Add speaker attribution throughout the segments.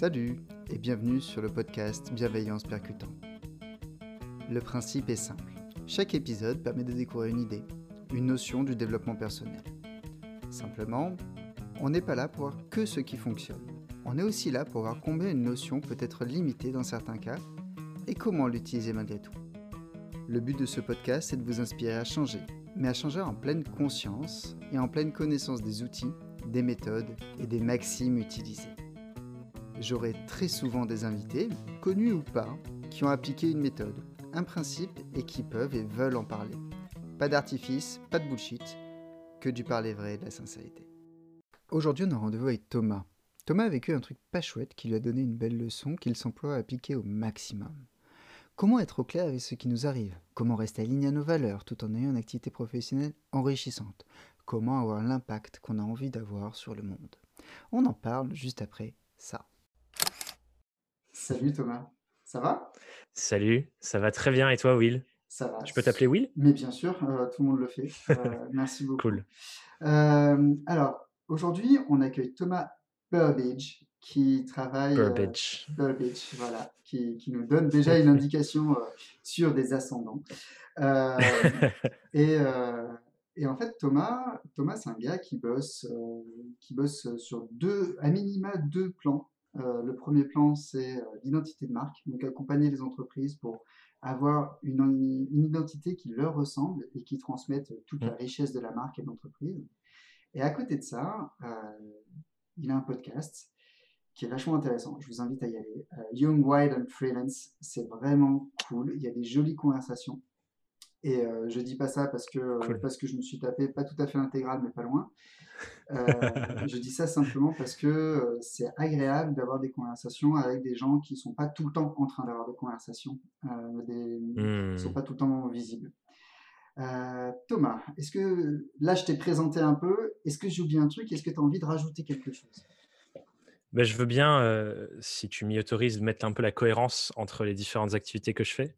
Speaker 1: Salut et bienvenue sur le podcast Bienveillance Percutant. Le principe est simple. Chaque épisode permet de découvrir une idée, une notion du développement personnel. Simplement, on n'est pas là pour voir que ce qui fonctionne. On est aussi là pour voir combien une notion peut être limitée dans certains cas et comment l'utiliser malgré tout. Le but de ce podcast est de vous inspirer à changer, mais à changer en pleine conscience et en pleine connaissance des outils, des méthodes et des maximes utilisées. J'aurai très souvent des invités, connus ou pas, qui ont appliqué une méthode, un principe et qui peuvent et veulent en parler. Pas d'artifice, pas de bullshit, que du parler vrai et de la sincérité. Aujourd'hui, on a rendez-vous avec Thomas. Thomas a vécu un truc pas chouette qui lui a donné une belle leçon qu'il s'emploie à appliquer au maximum. Comment être au clair avec ce qui nous arrive? Comment rester aligné à nos valeurs tout en ayant une activité professionnelle enrichissante? Comment avoir l'impact qu'on a envie d'avoir sur le monde? On en parle juste après ça. Salut Thomas, ça va?
Speaker 2: Salut, ça va très bien et toi Will?
Speaker 1: Ça va.
Speaker 2: Je peux t'appeler Will?
Speaker 1: Mais bien sûr, euh, tout le monde le fait. Euh, merci beaucoup. Cool. Euh, alors, aujourd'hui, on accueille Thomas Burbage qui travaille.
Speaker 2: Burbage.
Speaker 1: Burbage, voilà, qui, qui, nous donne déjà une indication sur des ascendants. et, et, en fait, Thomas, Thomas c'est un gars qui bosse, qui bosse sur deux, à minima deux plans euh, le premier plan, c'est euh, l'identité de marque, donc accompagner les entreprises pour avoir une, identité qui leur ressemble et qui transmette toute la mmh. richesse de la marque et de l'entreprise. Et à côté de ça, euh, il a un podcast qui est vachement intéressant. Je vous invite à y aller. Young, Wild and Freelance, c'est vraiment cool. Il y a des jolies conversations. Et euh, je dis pas ça parce que, parce que je me suis tapé pas tout à fait l'intégrale, mais pas loin. Euh, je dis ça simplement parce que euh, c'est agréable d'avoir des conversations avec des gens qui sont pas tout le temps en train d'avoir des conversations, euh, des, mmh. sont pas tout le temps visibles. Thomas, est-ce que là je t'ai présenté un peu, est-ce que j'ai oublié un truc, est-ce que tu as envie de rajouter quelque chose?
Speaker 2: Bah, je veux bien, si tu m'y autorises, mettre un peu la cohérence entre les différentes activités que je fais.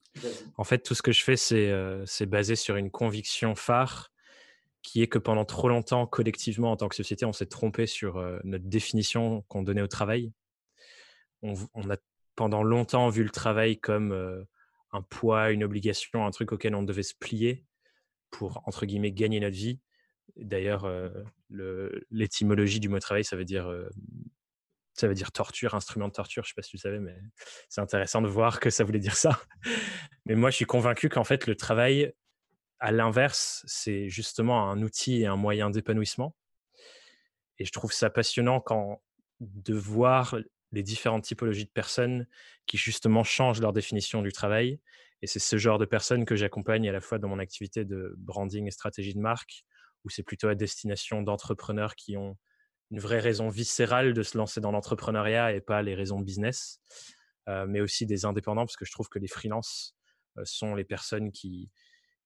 Speaker 2: En fait, tout ce que je fais, c'est basé sur une conviction phare qui est que pendant trop longtemps, collectivement, en tant que société, on s'est trompé sur notre définition qu'on donnait au travail. On, a pendant longtemps vu le travail comme un poids, une obligation, un truc auquel on devait se plier pour, entre guillemets, gagner notre vie. D'ailleurs, l'étymologie du mot travail, ça veut dire ça veut dire torture, instrument de torture, je ne sais pas si tu savais, mais c'est intéressant de voir que ça voulait dire ça. Mais moi, je suis convaincu qu'en fait, le travail, à l'inverse, c'est justement un outil et un moyen d'épanouissement. Et je trouve ça passionnant quand de voir les différentes typologies de personnes qui justement changent leur définition du travail. Et c'est ce genre de personnes que j'accompagne à la fois dans mon activité de branding et stratégie de marque, où c'est plutôt à destination d'entrepreneurs qui ont une vraie raison viscérale de se lancer dans l'entrepreneuriat et pas les raisons business, euh, mais aussi des indépendants, parce que je trouve que les freelances euh, sont les personnes qui,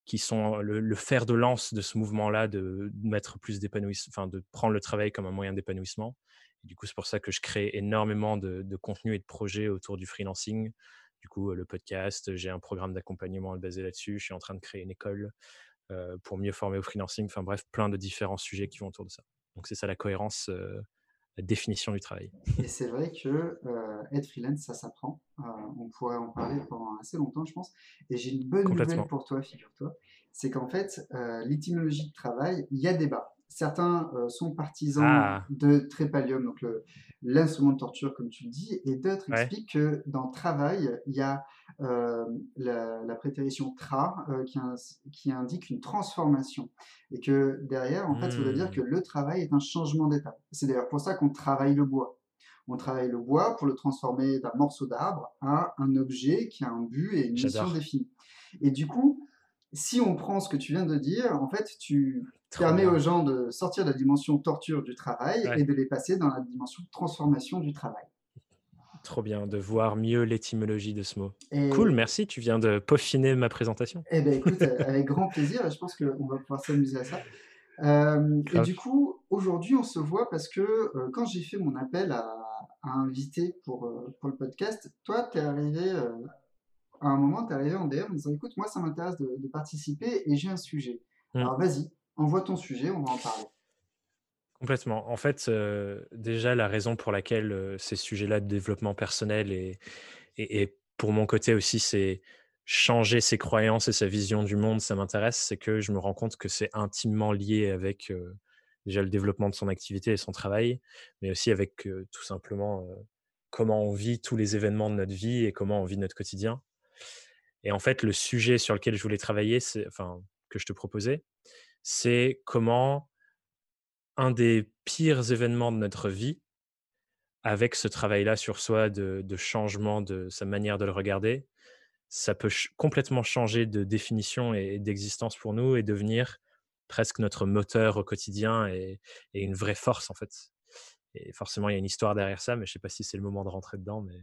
Speaker 2: qui sont le, fer de lance de ce mouvement-là, de mettre plus d'épanouissement, enfin de prendre le travail comme un moyen d'épanouissement. Du coup, c'est pour ça que je crée énormément de, de contenu et de projets autour du freelancing. Du coup, le podcast, j'ai un programme d'accompagnement basé là-dessus. Je suis en train de créer une école euh, pour mieux former au freelancing. Enfin bref, plein de différents sujets qui vont autour de ça. Donc c'est ça la cohérence, la définition du travail.
Speaker 1: Et c'est vrai que être freelance, ça s'apprend. on pourrait en parler pendant assez longtemps, je pense. Et j'ai une bonne nouvelle pour toi, figure-toi. C'est qu'en fait, l'étymologie de travail, il y a débat. Certains euh, sont partisans ah. de trépalium, donc l'instrument de torture, comme tu le dis, et d'autres expliquent que dans travail, il y a euh, la, préterition tra euh, qui, qui, indique une transformation. Et que derrière, en fait, ça veut dire que mmh. le travail est un changement d'état. C'est d'ailleurs pour ça qu'on travaille le bois. On travaille le bois pour le transformer d'un morceau d'arbre à un objet qui a un but et une mission définie. Et du coup, si on prend ce que tu viens de dire, en fait, tu permets aux gens de sortir de la dimension torture du travail et de les passer dans la dimension transformation du travail.
Speaker 2: Trop bien de voir mieux l'étymologie de ce mot. Cool, merci. Tu viens de peaufiner ma présentation.
Speaker 1: Eh bien, écoute, avec grand plaisir. Je pense qu'on va pouvoir s'amuser à ça. Euh, et du coup, aujourd'hui, on se voit parce que euh, quand j'ai fait mon appel à, inviter pour, euh, pour le podcast, toi, tu es arrivé à un moment, tu es arrivé en DM en disant écoute, moi, ça m'intéresse de, participer et j'ai un sujet. Mmh. Alors, vas-y, envoie ton sujet, on va en parler.
Speaker 2: Complètement. En fait, déjà, la raison pour laquelle ces sujets-là de développement personnel et, et, pour mon côté aussi, c'est changer ses croyances et sa vision du monde, ça m'intéresse, c'est que je me rends compte que c'est intimement lié avec déjà le développement de son activité et son travail, mais aussi avec tout simplement comment on vit tous les événements de notre vie et comment on vit notre quotidien. Et en fait, le sujet sur lequel je voulais travailler, enfin, que je te proposais, c'est comment un des pires événements de notre vie, avec ce travail-là sur soi de, changement de sa manière de le regarder, ça peut complètement changer de définition et d'existence pour nous et devenir presque notre moteur au quotidien et, une vraie force en fait. Et forcément, il y a une histoire derrière ça, mais je ne sais pas si c'est le moment de rentrer dedans. Mais...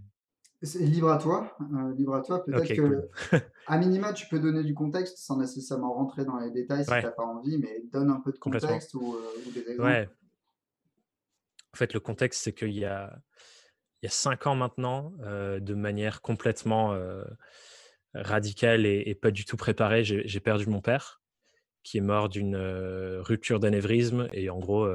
Speaker 1: C'est libre à toi, euh, libre à toi. Peut-être que, à minima, tu peux donner du contexte sans nécessairement rentrer dans les détails si tu n'as pas envie, mais donne un peu de contexte ou, euh, des exemples. Ouais.
Speaker 2: En fait, le contexte, c'est qu'il y a, il y a cinq ans maintenant, euh, de manière complètement radicale et, pas du tout préparée, j'ai perdu mon père, qui est mort d'une rupture d'anévrisme. Et en gros,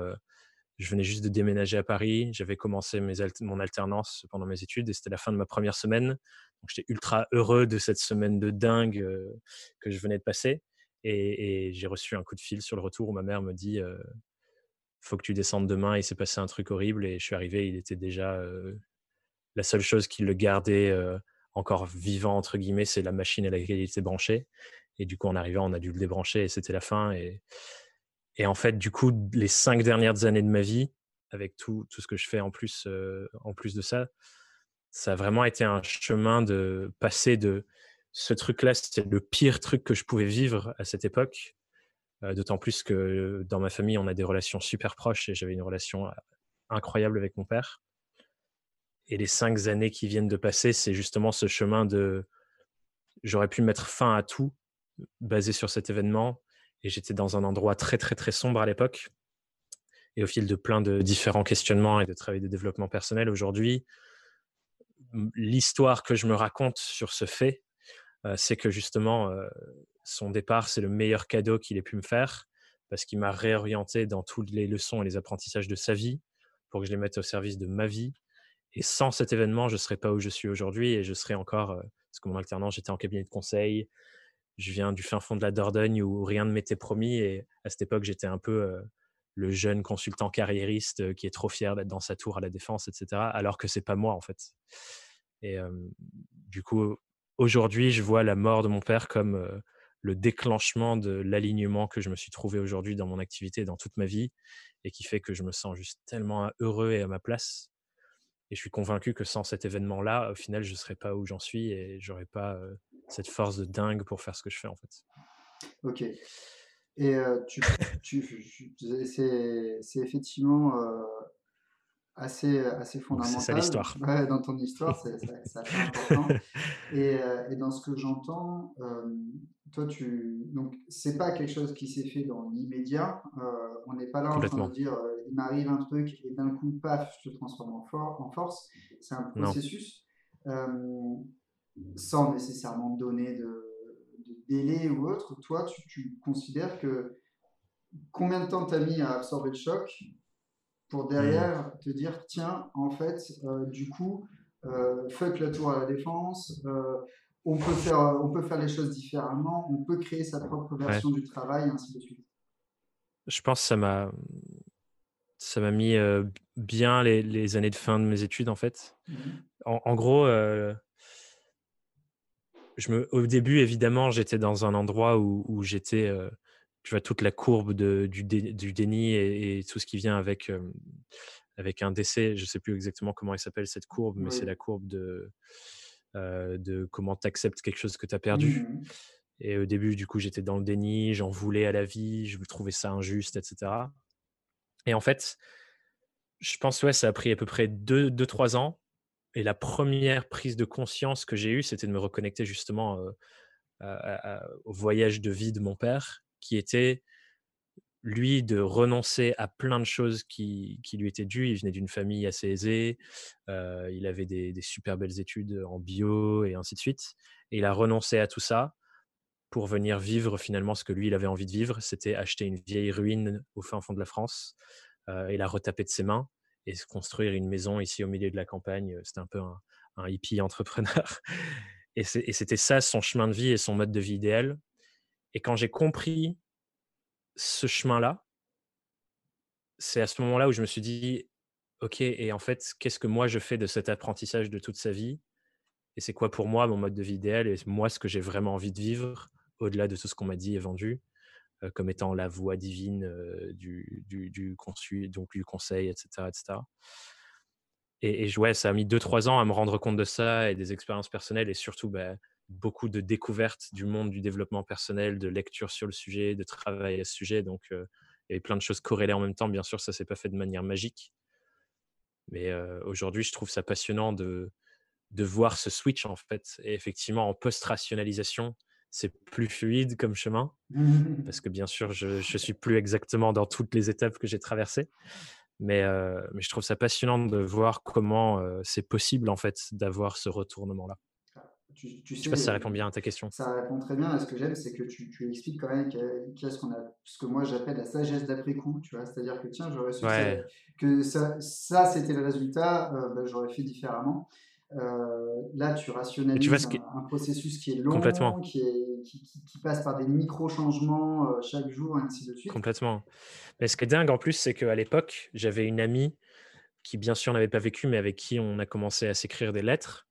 Speaker 2: je venais juste de déménager à Paris. J'avais commencé mon alternance pendant mes études et c'était la fin de ma première semaine. Donc j'étais ultra heureux de cette semaine de dingue que je venais de passer. Et, j'ai reçu un coup de fil sur le retour où ma mère me dit Faut que tu descendes demain. Il s'est passé un truc horrible. Et je suis arrivé, il était déjà. la seule chose qui le gardait encore vivant, entre guillemets, c'est la machine à laquelle il était branché. Et du coup, en arrivant, on a dû le débrancher et c'était la fin. Et, et en fait, du coup, les cinq dernières années de ma vie, avec tout, tout ce que je fais en plus, en plus de ça, ça a vraiment été un chemin de passer de ce truc-là, c'était le pire truc que je pouvais vivre à cette époque. D'autant plus que dans ma famille, on a des relations super proches et j'avais une relation incroyable avec mon père. Et les cinq années qui viennent de passer, c'est justement ce chemin de j'aurais pu mettre fin à tout basé sur cet événement et j'étais dans un endroit très, très, très sombre à l'époque. Et au fil de plein de différents questionnements et de travail de développement personnel, aujourd'hui, l'histoire que je me raconte sur ce fait, euh, c'est que justement, euh, son départ, c'est le meilleur cadeau qu'il ait pu me faire parce qu'il m'a réorienté dans toutes les leçons et les apprentissages de sa vie pour que je les mette au service de ma vie. Et sans cet événement, je ne serais pas où je suis aujourd'hui et je serais encore, euh, parce que mon alternance, j'étais en cabinet de conseil, je viens du fin fond de la Dordogne où rien ne m'était promis. Et à cette époque, j'étais un peu le jeune consultant carriériste qui est trop fier d'être dans sa tour à la défense, etc. Alors que c'est pas moi, en fait. Et du coup, aujourd'hui, je vois la mort de mon père comme le déclenchement de l'alignement que je me suis trouvé aujourd'hui dans mon activité, dans toute ma vie, et qui fait que je me sens juste tellement heureux et à ma place. Et je suis convaincu que sans cet événement-là, au final, je ne serais pas où j'en suis et j'aurais pas cette force de dingue pour faire ce que je fais en fait.
Speaker 1: Ok. Et tu, tu, c'est effectivement assez, assez fondamental.
Speaker 2: C'est ça l'histoire.
Speaker 1: Ouais, dans ton histoire, c'est assez important. et, et, dans ce que j'entends, toi, tu donc c'est pas quelque chose qui s'est fait dans l'immédiat. on n'est pas là en train de dire il m'arrive un truc et d'un coup, paf, je te transforme en, en force. C'est un processus sans nécessairement donner de, délai ou autre, toi, tu, considères que combien de temps tu as mis à absorber le choc pour derrière te dire, tiens, en fait, euh, du coup, euh, fuck la tour à la défense, euh, on, peut faire, on peut faire les choses différemment, on peut créer sa propre version du travail, et ainsi de suite.
Speaker 2: Je pense que ça m'a ça m'a mis bien les, années de fin de mes études en fait. Mmh en, en, gros, me, au début, évidemment, j'étais dans un endroit où, j'étais, euh, tu vois, toute la courbe de, du, du, déni et, tout ce qui vient avec, euh, avec un décès. Je ne sais plus exactement comment elle s'appelle cette courbe, mais c'est la courbe de, euh, de comment tu acceptes quelque chose que tu as perdu. Mmh et au début, du coup, j'étais dans le déni, j'en voulais à la vie, je trouvais ça injuste, etc. Et en fait, je pense, ouais, ça a pris à peu près 2-3 ans et la première prise de conscience que j'ai eue, c'était de me reconnecter justement au voyage de vie de mon père, qui était, lui, de renoncer à plein de choses qui, lui étaient dues. Il venait d'une famille assez aisée, il avait des, super belles études en bio et ainsi de suite. Et il a renoncé à tout ça pour venir vivre finalement ce que lui, il avait envie de vivre. C'était acheter une vieille ruine au fin fond de la France et la retaper de ses mains et se construire une maison ici au milieu de la campagne. C'était un peu un, hippie entrepreneur. Et c'était ça son chemin de vie et son mode de vie idéal. Et quand j'ai compris ce chemin-là, c'est à ce moment-là où je me suis dit, OK, et en fait, qu'est-ce que moi je fais de cet apprentissage de toute sa vie Et c'est quoi pour moi mon mode de vie idéal Et moi, ce que j'ai vraiment envie de vivre, au-delà de tout ce qu'on m'a dit et vendu, comme étant la voix divine du, du, du, donc du conseil, etc. etc. Et, et ouais, ça a mis 2-3 ans à me rendre compte de ça et des expériences personnelles et surtout bah, beaucoup de découvertes du monde du développement personnel, de lecture sur le sujet, de travail à ce sujet. Donc, il y plein de choses corrélées en même temps. Bien sûr, ça s'est pas fait de manière magique. Mais aujourd'hui, je trouve ça passionnant de, de voir ce switch en fait. Et effectivement, en post-rationalisation, c'est plus fluide comme chemin. parce que bien sûr, je ne suis plus exactement dans toutes les étapes que j'ai traversées. Mais, mais, je trouve ça passionnant de voir comment c'est possible en fait d'avoir ce retournement-là. Tu, sais, je sais pas si ça répond bien à ta question.
Speaker 1: Ça répond très bien. Et ce que j'aime, c'est que tu, tu, expliques quand même qu'il y a ce, qu'on a, ce que moi j'appelle la sagesse d'après-coup. Tu vois, c'est-à-dire que tiens, j'aurais su que ça, ça c'était le résultat, ben, j'aurais fait différemment. Euh, là, tu rationalises un, processus qui est long, Qui, est, qui, qui, passe par des micro-changements euh, chaque jour, et ainsi de suite.
Speaker 2: Complètement. Mais ce qui est dingue en plus, c'est qu'à l'époque, j'avais une amie qui, bien sûr, n'avait pas vécu, mais avec qui on a commencé à s'écrire des lettres.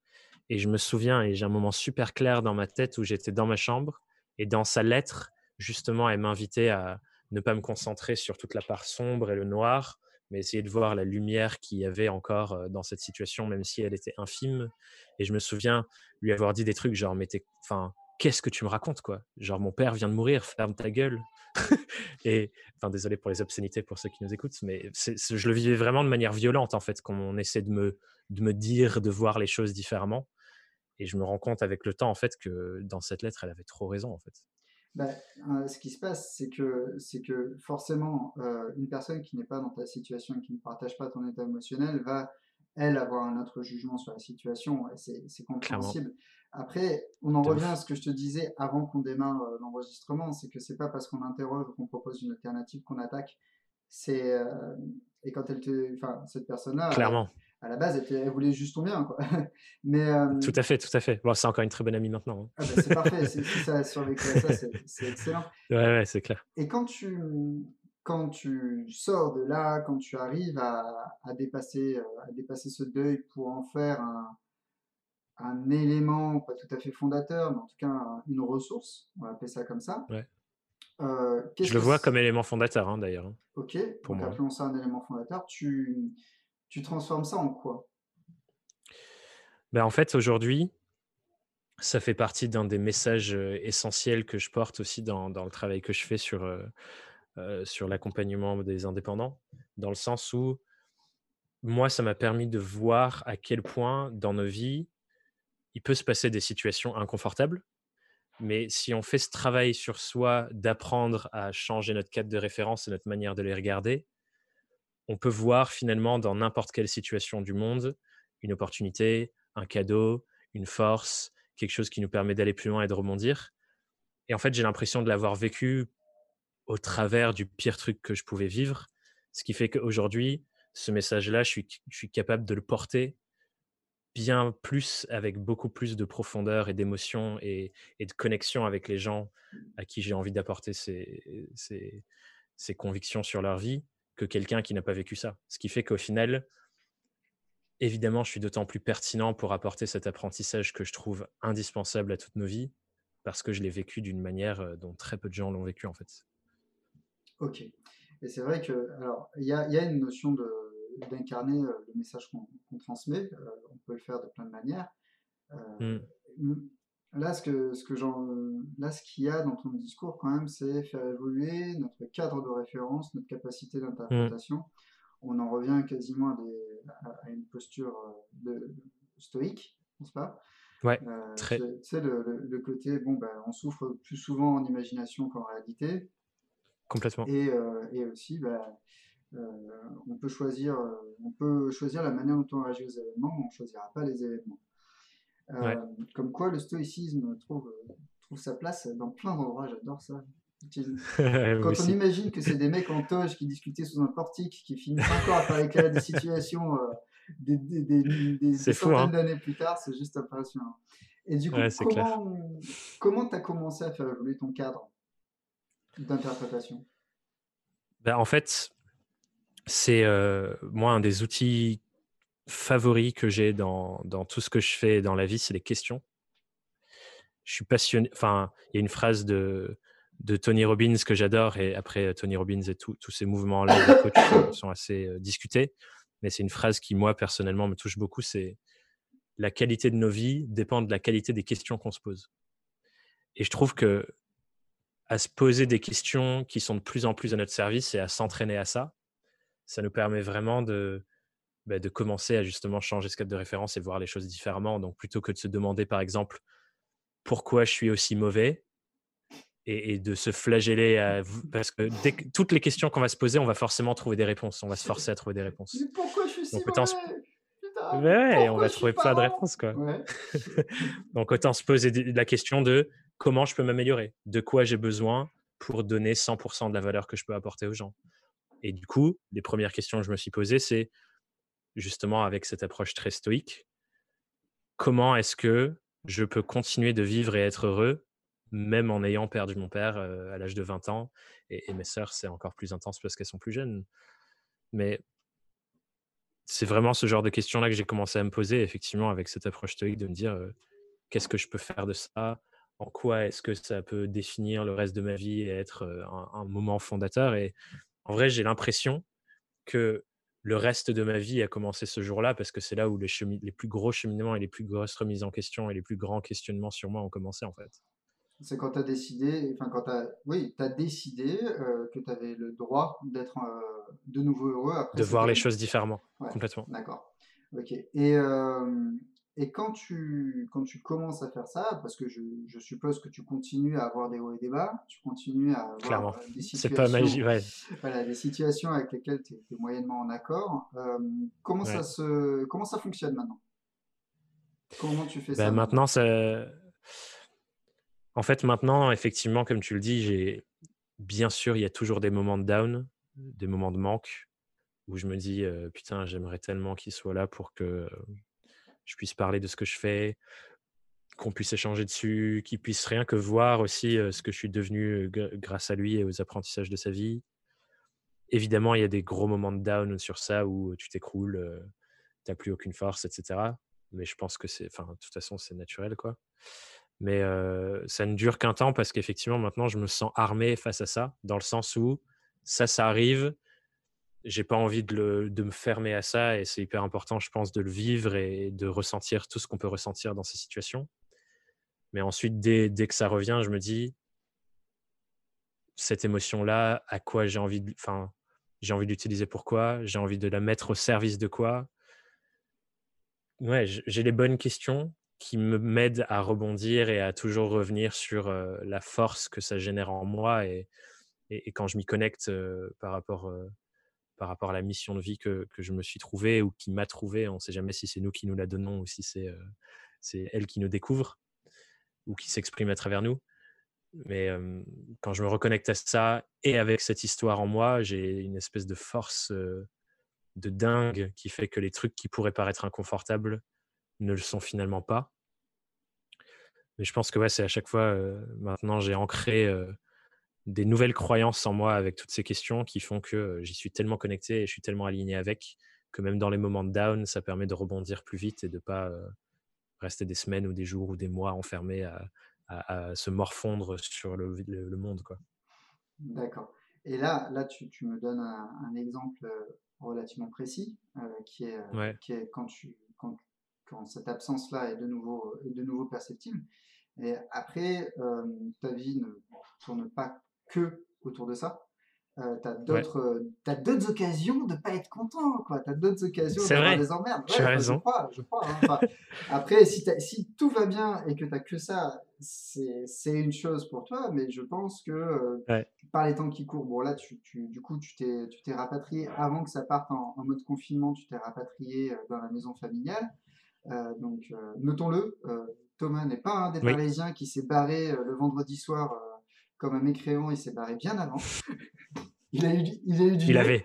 Speaker 2: Et je me souviens, et j'ai un moment super clair dans ma tête où j'étais dans ma chambre, et dans sa lettre, justement, elle m'invitait à ne pas me concentrer sur toute la part sombre et le noir, mais essayer de voir la lumière qu'il y avait encore dans cette situation, même si elle était infime. Et je me souviens lui avoir dit des trucs genre, mais enfin, qu'est-ce que tu me racontes, quoi? Genre, mon père vient de mourir, ferme ta gueule. et, enfin, désolé pour les obscénités pour ceux qui nous écoutent, mais je le vivais vraiment de manière violente, en fait, quand on essaie de me, de me dire, de voir les choses différemment. Et je me rends compte avec le temps, en fait, que dans cette lettre, elle avait trop raison, en fait.
Speaker 1: Bah, euh, ce qui se passe, c'est que, c'est que forcément, euh, une personne qui n'est pas dans ta situation et qui ne partage pas ton état émotionnel va, elle, avoir un autre jugement sur la situation. c'est, c'est compréhensible. Après, on en revient à ce que je te disais avant qu'on démarre euh, l'enregistrement, c'est que c'est pas parce qu'on interroge ou qu'on propose une alternative qu'on attaque. C'est et quand elle te, enfin, cette personne-là,
Speaker 2: clairement
Speaker 1: à la base, elle, voulait juste ton bien. Quoi.
Speaker 2: Mais, tout à fait, tout à fait. Bon, c'est encore une très bonne amie maintenant. Hein.
Speaker 1: Ah bah, c'est parfait, si ça a survécu à ça, c'est excellent.
Speaker 2: Ouais, ouais, c'est clair.
Speaker 1: Et quand tu, quand tu sors de là, quand tu arrives à, à dépasser, à dépasser ce deuil pour en faire un, un élément, pas tout à fait fondateur, mais en tout cas une ressource, on va appeler ça comme ça.
Speaker 2: Ouais. Euh, je le vois comme élément fondateur, hein, d'ailleurs. Hein,
Speaker 1: ok, pour donc appelons ça un élément fondateur. Tu, tu ça en quoi?
Speaker 2: Ben En fait, aujourd'hui, ça fait partie d'un des messages essentiels que je porte aussi dans, dans le travail que je fais sur, euh, sur l'accompagnement des indépendants, dans le sens où moi, ça m'a permis de voir à quel point dans nos vies, il peut se passer des situations inconfortables. Mais si on fait ce travail sur soi, d'apprendre à changer notre cadre de référence et notre manière de les regarder, on peut voir finalement dans n'importe quelle situation du monde une opportunité, un cadeau, une force, quelque chose qui nous permet d'aller plus loin et de rebondir. Et en fait, j'ai l'impression de l'avoir vécu au travers du pire truc que je pouvais vivre, ce qui fait qu'aujourd'hui, ce message-là, je suis, capable de le porter bien plus, avec beaucoup plus de profondeur et d'émotion et, de connexion avec les gens à qui j'ai envie d'apporter ces convictions sur leur vie que quelqu'un qui n'a pas vécu ça. Ce qui fait qu'au final, évidemment, je suis d'autant plus pertinent pour apporter cet apprentissage que je trouve indispensable à toutes nos vies, parce que je l'ai vécu d'une manière euh, dont très peu de gens l'ont vécu en fait.
Speaker 1: Ok. Et c'est vrai que, alors, il y a, une notion d'incarner euh, le message qu'on transmet. Euh, on peut le faire de plein de manières. Mmh. Là, ce que, ce que là, ce qu'il y a dans ton discours, quand même, c'est faire évoluer notre cadre de référence, notre capacité d'interprétation. Mm. On en revient quasiment à, des, à, une posture euh, de, stoïque, n'est-ce pas?
Speaker 2: Ouais, euh, très. Tu
Speaker 1: sais, le, le, côté, bon, ben, on souffre plus souvent en imagination qu'en réalité.
Speaker 2: Complètement.
Speaker 1: Et, euh, et aussi, ben, on, peut choisir, on peut choisir la manière dont on réagit aux événements, mais on ne choisira pas les événements. Euh, comme quoi le stoïcisme trouve, trouve sa place dans plein d'endroits, j'adore ça. Quand on imagine que c'est des mecs en toge qui discutaient sous un portique, qui finissent encore à faire éclairer des situations euh, des, des, des, centaines hein. d'années plus tard, c'est juste impressionnant. Et du coup, comment tu as commencé à faire évoluer ton cadre d'interprétation?
Speaker 2: Ben, En fait, c'est euh, moi un des outils favoris que j'ai dans, dans, tout ce que je fais dans la vie, c'est les questions. Je suis passionné. Enfin, il y a une phrase de, de Tony Robbins que j'adore, et après Tony Robbins et tous ces mouvements-là de coach sont assez euh, discutés. Mais c'est une phrase qui, moi, personnellement, me touche beaucoup. C'est la qualité de nos vies dépend de la qualité des questions qu'on se pose. Et je trouve que à se poser des questions qui sont de plus en plus à notre service et à s'entraîner à ça, ça nous permet vraiment de, bah, de commencer à justement changer ce cadre de référence et voir les choses différemment. Donc plutôt que de se demander par exemple pourquoi je suis aussi mauvais et, de se flageller à, parce que toutes les questions qu'on va se poser, on va forcément trouver des réponses. On va se forcer à trouver des réponses.
Speaker 1: Mais pourquoi je suis si
Speaker 2: ouais, on va trouver plein de réponses. Quoi. Donc, autant se poser la question de comment je peux m'améliorer, de quoi j'ai besoin pour donner 100% de la valeur que je peux apporter aux gens. Et du coup, les premières questions que je me suis posées, c'est justement avec cette approche très stoïque, comment est-ce que je peux continuer de vivre et être heureux, même en ayant perdu mon père euh, à l'âge de 20 ans, et, mes sœurs, c'est encore plus intense parce qu'elles sont plus jeunes. Mais c'est vraiment ce genre de questions-là que j'ai commencé à me poser, effectivement, avec cette approche stoïque, de me dire qu'est-ce que je peux faire de ça? En quoi est-ce que ça peut définir le reste de ma vie et être un, moment fondateur Et en vrai, j'ai l'impression que le reste de ma vie a commencé ce jour-là parce que c'est là où les, les plus gros cheminements et les plus grosses remises en question et les plus grands questionnements sur moi ont commencé, en fait.
Speaker 1: C'est quand tu as décidé, enfin quand as, oui, as décidé euh, que tu avais le droit d'être euh, de nouveau heureux après.
Speaker 2: De voir les choses différemment, complètement.
Speaker 1: D'accord. Ok. Et, euh, et quand, tu, quand tu commences à faire ça, parce que je, je, suppose que tu continues à avoir des hauts et des bas, tu continues à avoir
Speaker 2: Clairement.
Speaker 1: des
Speaker 2: situations. C'est pas magique, ouais.
Speaker 1: Voilà, des situations avec lesquelles tu es, moyennement en accord. comment, ça se, comment ça fonctionne maintenant? Comment tu fais ben, ça?
Speaker 2: Maintenant, ça en fait, maintenant, effectivement, comme tu le dis, j'ai bien sûr, il y a toujours des moments de down, des moments de manque, où je me dis, putain, j'aimerais tellement qu'il soit là pour que je puisse parler de ce que je fais, qu'on puisse échanger dessus, qu'il puisse rien que voir aussi ce que je suis devenu grâce à lui et aux apprentissages de sa vie. Évidemment, il y a des gros moments de down sur ça où tu t'écroules, tu n'as plus aucune force, etc. Mais je pense que c'est, enfin, de toute façon, c'est naturel, quoi. Mais ça ne dure qu'un temps parce qu'effectivement, maintenant, je me sens armé face à ça, dans le sens où ça, ça arrive. J'ai pas envie de, de, me fermer à ça et c'est hyper important, je pense, de le vivre et de ressentir tout ce qu'on peut ressentir dans ces situations. Mais ensuite, dès, dès que ça revient, je me dis, cette émotion-là, à quoi j'ai envie de, enfin, j'ai envie d'utiliser pourquoi, j'ai envie de la mettre au service de quoi? Ouais, j'ai les bonnes questions qui me m'aide à rebondir et à toujours revenir sur la force que ça génère en moi et, et, quand je m'y connecte par, rapport, par rapport à la mission de vie que, que je me suis trouvée ou qui m'a trouvée. On ne sait jamais si c'est nous qui nous la donnons ou si c'est c'est elle qui nous découvre ou qui s'exprime à travers nous. Mais quand je me reconnecte à ça et avec cette histoire en moi, j'ai une espèce de force de dingue qui fait que les trucs qui pourraient paraître inconfortables ne le sont finalement pas. Mais je pense que ouais, c'est à chaque fois, maintenant, j'ai ancré des nouvelles croyances en moi avec toutes ces questions qui font que j'y suis tellement connecté et je suis tellement aligné avec que même dans les moments de down, ça permet de rebondir plus vite et de ne pas rester des semaines ou des jours ou des mois enfermés à, se morfondre sur le, monde. Quoi.
Speaker 1: D'accord. Et là, là tu, tu me donnes un, exemple relativement précis qui, est, qui est quand tu, quand quand cette absence-là est de nouveau, est de nouveau perceptible. Et après, euh, ta vie ne tourne pas que autour de ça. Euh, tu as d'autres d'autres occasions de ne pas être content quoi. Tu as d'autres occasions d'avoir des emmerdes.
Speaker 2: Tu as raison.
Speaker 1: je crois, je crois hein. après si, si, tout va bien et que tu que ça c'est une chose pour toi mais je pense que euh, par les temps qui courent bon là tu, tu du coup tu t'es rapatrié avant que ça parte en, en mode confinement tu t'es rapatrié euh, dans la maison familiale. Euh, donc, euh, notons-le, euh, Thomas n'est pas un des Parisiens qui s'est barré le vendredi soir comme un mécréant, il s'est barré bien avant. il, a eu, il a eu du
Speaker 2: il avait,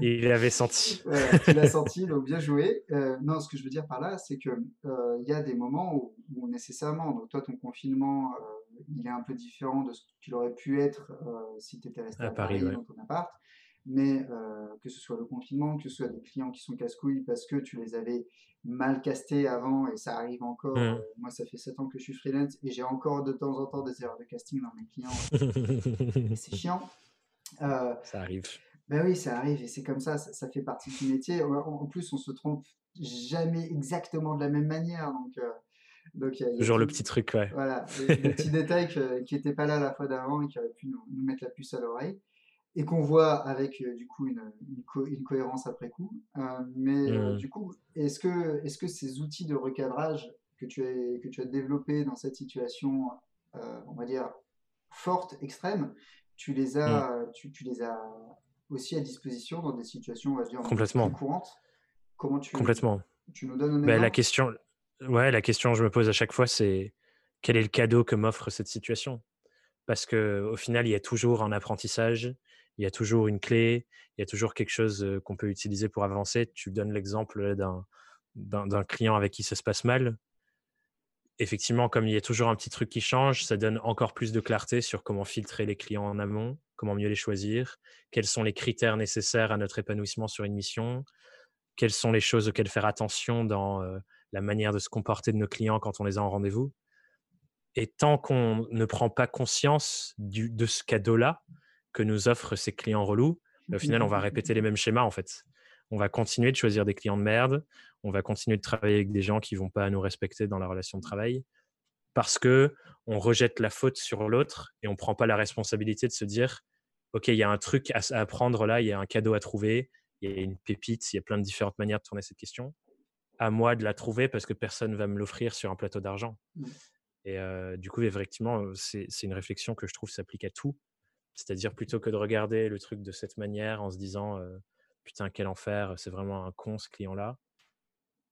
Speaker 2: il avait senti.
Speaker 1: il a senti, donc bien joué. Euh, non, ce que je veux dire par là, c'est que euh, il y a des moments où, nécessairement, donc toi, ton confinement, euh, il est un peu différent de ce qu'il aurait pu être si tu étais resté à, Paris, dans ton appart mais que ce soit le confinement, que ce soit des clients qui sont casse-couilles parce que tu les avais mal castés avant et ça arrive encore. Mmh. moi, ça fait 7 ans que je suis freelance et j'ai encore de temps en temps des erreurs de casting dans mes clients. c'est chiant.
Speaker 2: ça arrive.
Speaker 1: Ben oui, ça arrive et c'est comme ça, ça, fait partie du métier. En plus, on se trompe jamais exactement de la même manière. Donc,
Speaker 2: donc y a, Toujours le petit truc, ouais.
Speaker 1: Voilà, le, petit détail qui n'était pas là la fois d'avant et qui aurait pu nous, nous mettre la puce à l'oreille et qu'on voit avec euh, du coup une, une, cohérence après coup. Euh, mais euh, mmh. du coup, est-ce que, est -ce que ces outils de recadrage que tu as, que tu as développés dans cette situation, on va dire, forte, extrême, tu les as, mmh. tu, tu, les as aussi à disposition dans des situations, on va dire,
Speaker 2: Complètement.
Speaker 1: courantes? Comment tu,
Speaker 2: Complètement.
Speaker 1: Tu nous donnes
Speaker 2: ben, la question, ouais, la question que je me pose à chaque fois, c'est quel est le cadeau que m'offre cette situation? Parce qu'au final, il y a toujours un apprentissage, il y a toujours une clé, il y a toujours quelque chose qu'on peut utiliser pour avancer. Tu donnes l'exemple d'un client avec qui ça se passe mal. Effectivement, comme il y a toujours un petit truc qui change, ça donne encore plus de clarté sur comment filtrer les clients en amont, comment mieux les choisir, quels sont les critères nécessaires à notre épanouissement sur une mission, quelles sont les choses auxquelles faire attention dans la manière de se comporter de nos clients quand on les a en rendez-vous. Et tant qu'on ne prend pas conscience de ce cadeau-là, que nous offrent ces clients relous, au final, on va répéter les mêmes schémas en fait. On va continuer de choisir des clients de merde, on va continuer de travailler avec des gens qui vont pas nous respecter dans la relation de travail parce que on rejette la faute sur l'autre et on prend pas la responsabilité de se dire OK, il y a un truc à apprendre là, il y a un cadeau à trouver, il y a une pépite, il y a plein de différentes manières de tourner cette question. À moi de la trouver parce que personne va me l'offrir sur un plateau d'argent. Mmh. Et euh, du coup, effectivement, c'est une réflexion que je trouve s'applique à tout. C'est-à-dire plutôt que de regarder le truc de cette manière en se disant putain quel enfer, c'est vraiment un con ce client-là.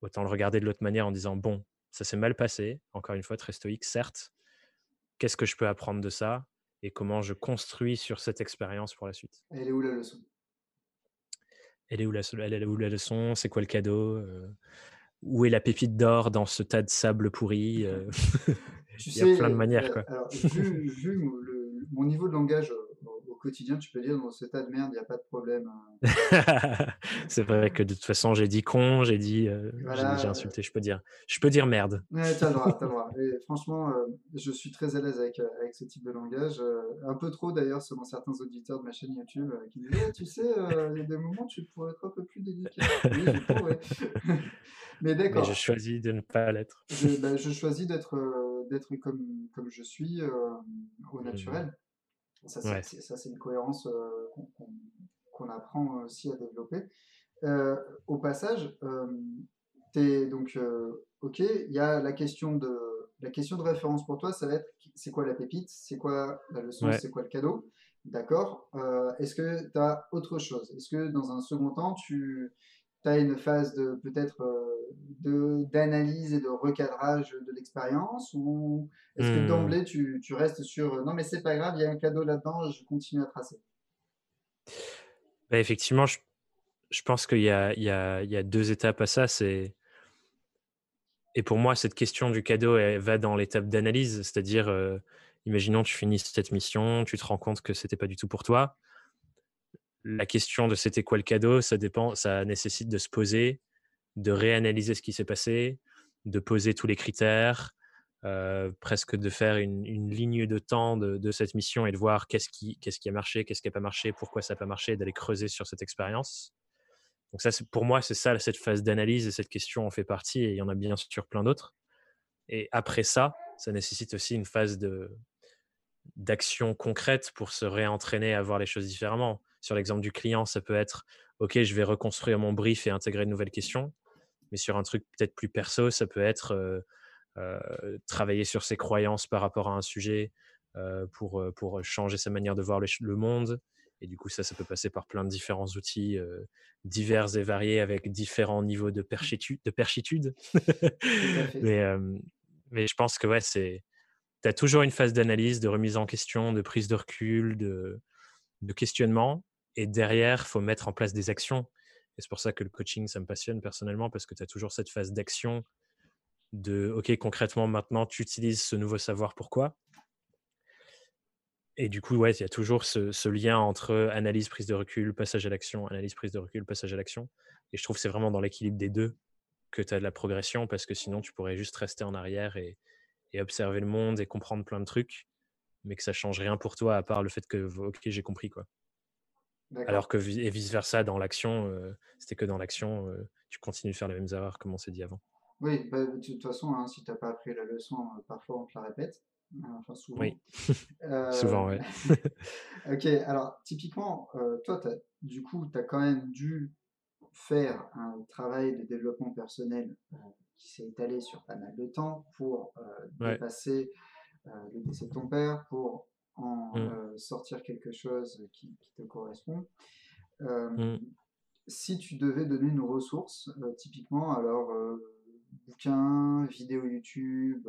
Speaker 2: Autant le regarder de l'autre manière en disant bon, ça s'est mal passé, encore une fois très stoïque certes. Qu'est-ce que je peux apprendre de ça et comment je construis sur cette expérience pour la suite.
Speaker 1: Elle est où la leçon?
Speaker 2: Elle est où la, elle est où la leçon? C'est quoi le cadeau Où est la pépite d'or dans ce tas de sable pourri Il y a plein de manières. Quoi.
Speaker 1: Alors, vu, vu mon niveau de langage quotidien, tu peux dire dans ce tas de merde, il n'y a pas de problème. Hein.
Speaker 2: c'est vrai que de toute façon, j'ai dit con, j'ai dit, euh, j'ai insulté, je peux dire, je peux dire merde.
Speaker 1: Ouais, tu as le droit, as le droit. Et franchement, euh, je suis très à l'aise avec, euh, avec ce type de langage. un peu trop d'ailleurs, selon certains auditeurs de ma chaîne YouTube, qui me disent, «Eh, tu sais, il y a des moments, tu pourrais être un peu plus délicat. Mais d'accord.
Speaker 2: je choisis de ne pas l'être.
Speaker 1: Je, bah, je, choisis d'être d'être comme, comme je suis au mmh. naturel. Ça, c'est une cohérence euh, qu'on apprend aussi à développer. Euh, au passage, euh, donc, ok, il y a la question, de, la question de référence pour toi, ça va être c'est quoi la pépite, c'est quoi la leçon, c'est quoi le cadeau? D'accord. Est-ce que tu as autre chose? Est-ce que dans un second temps, tu as une phase de peut-être d'analyse et de recadrage de l'expérience ou est-ce que mmh. d'emblée tu, tu, restes sur non mais c'est pas grave, il y a un cadeau là-dedans, je continue à tracer?
Speaker 2: Bah, Effectivement, je, je pense qu'il y, y, y a, deux étapes à ça. C'est et pour moi, cette question du cadeau elle va dans l'étape d'analyse, c'est-à-dire, imaginons tu finis cette mission, tu te rends compte que c'était pas du tout pour toi. La question de c'était quoi le cadeau, ça dépend, ça nécessite de se poser, de réanalyser ce qui s'est passé, de poser tous les critères, euh, presque de faire une, ligne de temps de, cette mission et de voir qu'est-ce qui, a marché, qu'est-ce qui n'a pas marché, pourquoi ça n'a pas marché, d'aller creuser sur cette expérience. Donc ça, pour moi, c'est ça, cette phase d'analyse et cette question en fait partie et il y en a bien sûr plein d'autres. Et après ça, ça nécessite aussi une phase d'action concrète pour se réentraîner à voir les choses différemment. Sur l'exemple du client, ça peut être OK, je vais reconstruire mon brief et intégrer de nouvelles questions. Mais sur un truc peut-être plus perso, ça peut être euh, euh, travailler sur ses croyances par rapport à un sujet euh, pour, pour changer sa manière de voir le, monde. Et du coup, ça, ça peut passer par plein de différents outils divers et variés avec différents niveaux de perchitude. De perchitude. mais, mais je pense que ouais, c'est tu as toujours une phase d'analyse, de remise en question, de prise de recul, de, de questionnement. Et derrière, il faut mettre en place des actions. Et c'est pour ça que le coaching, ça me passionne personnellement, parce que tu as toujours cette phase d'action de, OK, concrètement, maintenant, tu utilises ce nouveau savoir, pourquoi Et du coup, ouais, il y a toujours ce, lien entre analyse, prise de recul, passage à l'action, analyse, prise de recul, passage à l'action. Et je trouve que c'est vraiment dans l'équilibre des deux que tu as de la progression, parce que sinon, tu pourrais juste rester en arrière et, et observer le monde et comprendre plein de trucs, mais que ça change rien pour toi, à part le fait que, OK, j'ai compris, quoi. Alors que et vice versa dans l'action, euh, c'était que dans l'action, euh, tu continues de faire les mêmes erreurs comme on s'est dit avant.
Speaker 1: Oui, bah, de toute façon, hein, si tu n'as pas appris la leçon, euh, parfois on te la répète. Enfin, souvent.
Speaker 2: Oui, souvent, oui.
Speaker 1: ok, alors typiquement, toi, du coup, tu as quand même dû faire un travail de développement personnel qui s'est étalé sur pas mal de temps pour dépasser le décès de ton père, pour en mmh. sortir quelque chose qui, te correspond. Mmh. Si tu devais donner une ressource, typiquement, alors bouquin, vidéo YouTube,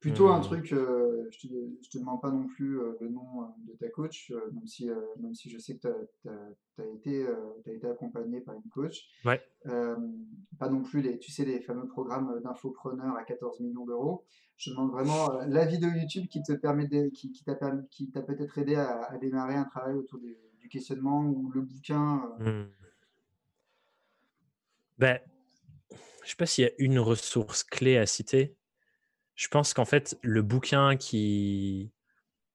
Speaker 1: Plutôt un mmh. truc, euh, je ne te, te, demande pas non plus euh, le nom euh, de ta coach, même, si, même si je sais que tu as, été, as été accompagné par une coach.
Speaker 2: Ouais.
Speaker 1: pas non plus les, tu sais, les fameux programmes d'infopreneurs à 14 millions d'euros. Je demande vraiment la vidéo YouTube qui te permet de, qui, qui t'a peut-être aidé à, démarrer un travail autour du, questionnement ou le bouquin. Mmh.
Speaker 2: Ben, je ne sais pas s'il y a une ressource clé à citer. Je pense qu'en fait, le bouquin qui.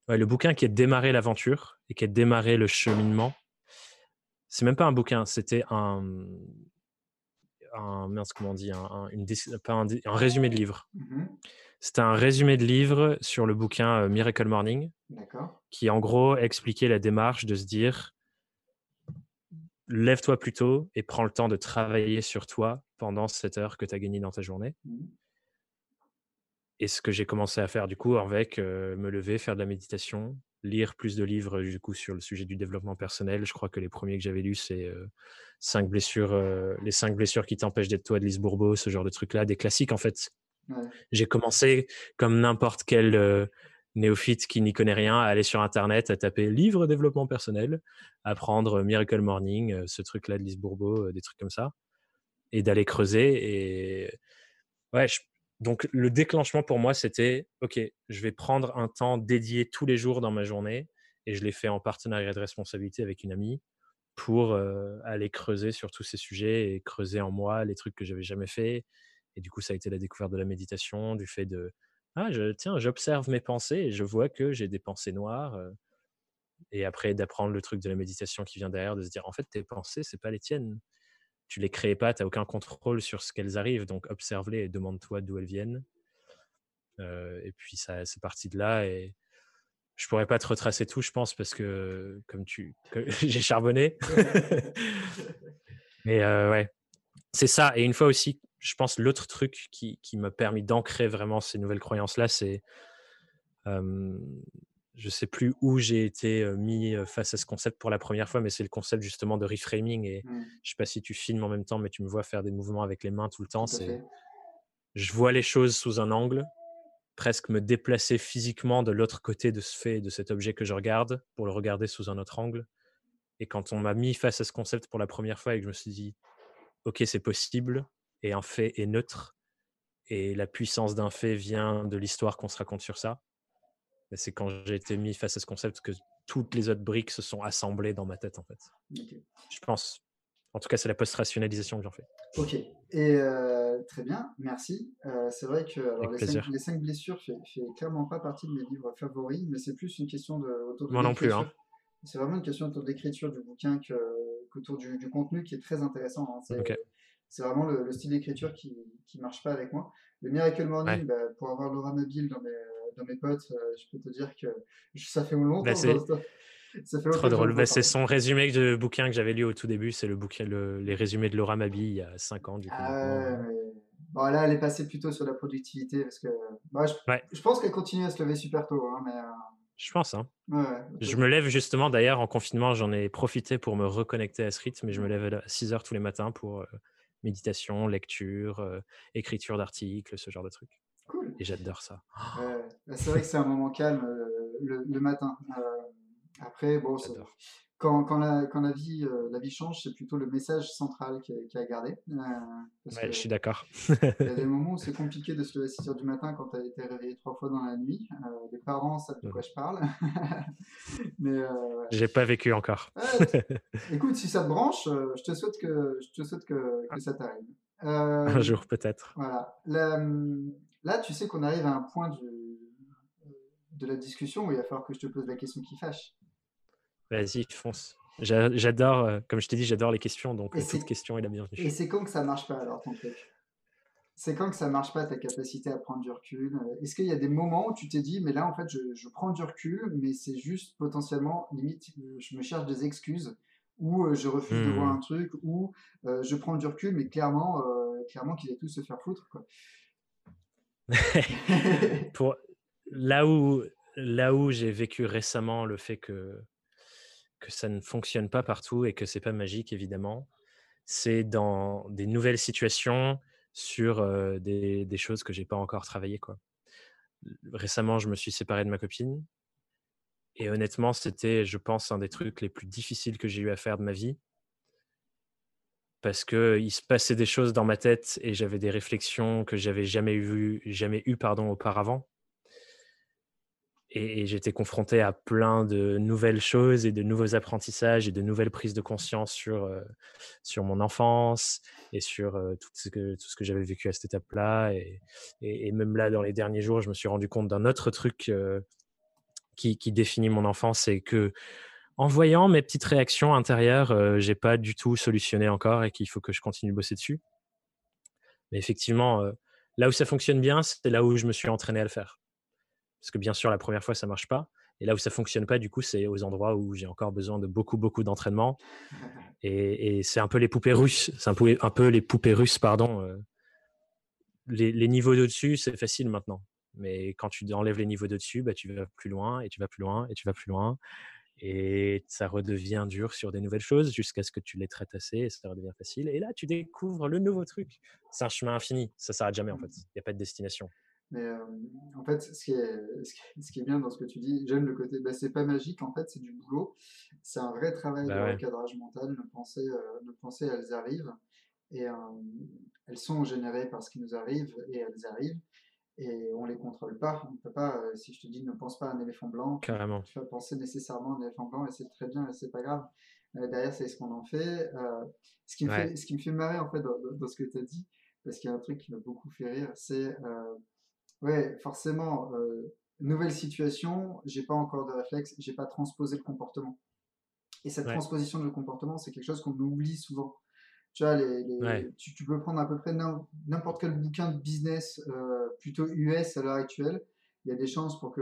Speaker 2: le bouquin qui a démarré l'aventure et qui a démarré le cheminement, c'est même pas un bouquin, c'était un. Un, comment on dit, un, une, un, résumé de livre. Mmh c'était un résumé de livre sur le bouquin euh, Miracle Morning, qui en gros expliquait la démarche de se dire lève-toi plus tôt et prends le temps de travailler sur toi pendant cette heure que tu as gagnée dans ta journée. Mmh et ce que j'ai commencé à faire du coup avec me lever, faire de la méditation, lire plus de livres du coup sur le sujet du développement personnel. Je crois que les premiers que j'avais lus c'est cinq blessures, les cinq blessures qui t'empêchent d'être toi de Lise Bourbeau, ce genre de trucs là, des classiques en fait. J'ai commencé comme n'importe quel néophyte qui n'y connaît rien à aller sur internet, à taper livre développement personnel, à prendre Miracle Morning, ce truc là de Lise Bourbeau, des trucs comme ça, et d'aller creuser et ouais, je, donc le déclenchement pour moi, c'était, OK, je vais prendre un temps dédié tous les jours dans ma journée, et je l'ai fait en partenariat de responsabilité avec une amie, pour aller creuser sur tous ces sujets et creuser en moi les trucs que j'avais jamais fait. Et du coup, ça a été la découverte de la méditation, du fait de, ah, je, tiens, j'observe mes pensées et je vois que j'ai des pensées noires. et après, d'apprendre le truc de la méditation qui vient derrière, de se dire, en fait, tes pensées, c'est pas les tiennes tu les crées pas, tu n'as aucun contrôle sur ce qu'elles arrivent, donc observe-les et demande-toi d'où elles viennent. Euh, et puis ça, c'est parti de là. Et je pourrais pas te retracer tout, je pense, parce que comme tu, j'ai charbonné. Mais euh, ouais, c'est ça. Et une fois aussi, je pense l'autre truc qui, qui m'a permis d'ancrer vraiment ces nouvelles croyances là, c'est je sais plus où j'ai été mis face à ce concept pour la première fois, mais c'est le concept justement de reframing. Et mmh. je sais pas si tu filmes en même temps, mais tu me vois faire des mouvements avec les mains tout le temps. C'est, je vois les choses sous un angle, presque me déplacer physiquement de l'autre côté de ce fait, de cet objet que je regarde, pour le regarder sous un autre angle. Et quand on m'a mis face à ce concept pour la première fois et que je me suis dit, ok, c'est possible, et un fait est neutre, et la puissance d'un fait vient de l'histoire qu'on se raconte sur ça c'est quand j'ai été mis face à ce concept que toutes les autres briques se sont assemblées dans ma tête, en fait. Je pense. En tout cas, c'est la post-rationalisation que j'en fais.
Speaker 1: Ok. Et euh, très bien, merci. Euh, c'est vrai que les, cinq, blessures fait, fait, clairement pas partie de mes livres favoris, mais c'est plus une question de
Speaker 2: Moi non plus. Hein.
Speaker 1: C'est vraiment une question autour de l'écriture du bouquin qu'autour du, du, contenu qui est très intéressant. Hein. C'est vraiment le, style d'écriture qui ne marche pas avec moi. Le Miracle Morning, bah, pour avoir Laura Mobile dans mes dans mes potes, euh, je peux te dire que ça fait longtemps. Bah,
Speaker 2: ça fait Trop drôle. Bah, c'est son résumé de bouquin que j'avais lu au tout début. C'est le bouquin, les résumés de Laura Mabi il y a 5 ans. Du coup,
Speaker 1: ah, bon, là, elle est passée plutôt sur la productivité parce que bah, je, pense qu'elle continue à se lever super tôt. Hein, mais, euh,
Speaker 2: Je pense. Hein. je me lève justement, d'ailleurs, en confinement, j'en ai profité pour me reconnecter à ce rythme. Mais je me lève à 6 heures tous les matins pour euh, méditation, lecture, écriture d'articles, ce genre de trucs.
Speaker 1: Cool.
Speaker 2: Et j'adore ça.
Speaker 1: Bah, c'est vrai que c'est un moment calme le, matin. après, bon, quand, quand, la, quand la, vie, euh, la vie change, c'est plutôt le message central qui garder.
Speaker 2: Euh, ouais, je suis d'accord.
Speaker 1: Il y a des moments où c'est compliqué de se lever à 6 h du matin quand tu as été réveillé trois fois dans la nuit. Euh, les parents savent de quoi je parle.
Speaker 2: Mais J'ai pas vécu encore.
Speaker 1: écoute, si ça te branche, je te souhaite que, je te souhaite que, que ça t'arrive.
Speaker 2: Un jour peut-être.
Speaker 1: Voilà. Là, là, tu sais qu'on arrive à un point du, de la discussion où il va falloir que je te pose la question qui fâche.
Speaker 2: Vas-y, fonce. J'adore, euh, comme je t'ai dit, j'adore les questions, donc euh, toute question est la bienvenue.
Speaker 1: Et c'est quand que ça marche pas alors ton truc? C'est quand que ça marche pas ta capacité à prendre du recul? Euh, Est-ce qu'il y a des moments où tu t'es dit, mais là en fait je, prends du recul, mais c'est juste potentiellement, limite, je me cherche des excuses, ou je refuse de voir mmh. un truc, ou je prends du recul, mais clairement, clairement qu'il est tout se faire foutre. Quoi.
Speaker 2: Pour, là où, là où j'ai vécu récemment le fait que que ça ne fonctionne pas partout et que c'est pas magique évidemment. C'est dans des nouvelles situations sur des, des, choses que j'ai pas encore travaillé quoi. Récemment, je me suis séparé de ma copine et honnêtement, c'était, je pense, un des trucs les plus difficiles que j'ai eu à faire de ma vie parce que il se passait des choses dans ma tête et j'avais des réflexions que j'avais jamais eu, jamais eu pardon auparavant et, j'étais confronté à plein de nouvelles choses et de nouveaux apprentissages et de nouvelles prises de conscience sur, euh, sur mon enfance et sur euh, tout ce que, que j'avais vécu à cette étape-là. Et, et, même là, dans les derniers jours, je me suis rendu compte d'un autre truc euh, qui, qui, définit mon enfance, c'est que en voyant mes petites réactions intérieures, j'ai pas du tout solutionné encore et qu'il faut que je continue de bosser dessus. Mais effectivement, là où ça fonctionne bien, c'est là où je me suis entraîné à le faire. Parce que bien sûr, la première fois, ça marche pas. Et là où ça fonctionne pas, du coup, c'est aux endroits où j'ai encore besoin de beaucoup, beaucoup d'entraînement. Et, c'est un peu les poupées russes. C'est un peu, un peu les poupées russes, pardon. Euh. Les, niveaux d'au-dessus, c'est facile maintenant. Mais quand tu enlèves les niveaux d'au-dessus, bah, tu vas plus loin et tu vas plus loin et tu vas plus loin. Et ça redevient dur sur des nouvelles choses jusqu'à ce que tu les traites assez et ça redevient facile. Et là, tu découvres le nouveau truc. C'est un chemin infini. Ça s'arrête jamais, en fait. Il n'y a pas de destination.
Speaker 1: Mais euh, en fait, ce qui, est, ce qui est bien dans ce que tu dis, j'aime le côté, bah, c'est pas magique, en fait, c'est du boulot. C'est un vrai travail bah de recadrage mental. Nos pensées, euh, nos pensées, elles arrivent. Et euh, elles sont générées par ce qui nous arrive et elles arrivent. Et on les contrôle pas. On peut pas, si je te dis ne pense pas à un éléphant blanc,
Speaker 2: Carrément.
Speaker 1: tu vas penser nécessairement à un éléphant blanc et c'est très bien et c'est pas grave. derrière, c'est ce qu'on en fait. ce, qui me fait ce qui me fait marrer, en fait, dans, dans ce que tu as dit, parce qu'il y a un truc qui m'a beaucoup fait rire, c'est Ouais, forcément, euh, nouvelle situation, j'ai pas encore de réflexe, j'ai pas transposé le comportement. Et cette transposition de comportement, c'est quelque chose qu'on oublie souvent. Tu vois, les, tu, peux prendre à peu près n'importe quel bouquin de business, euh, plutôt US à l'heure actuelle. Il y a des chances pour que,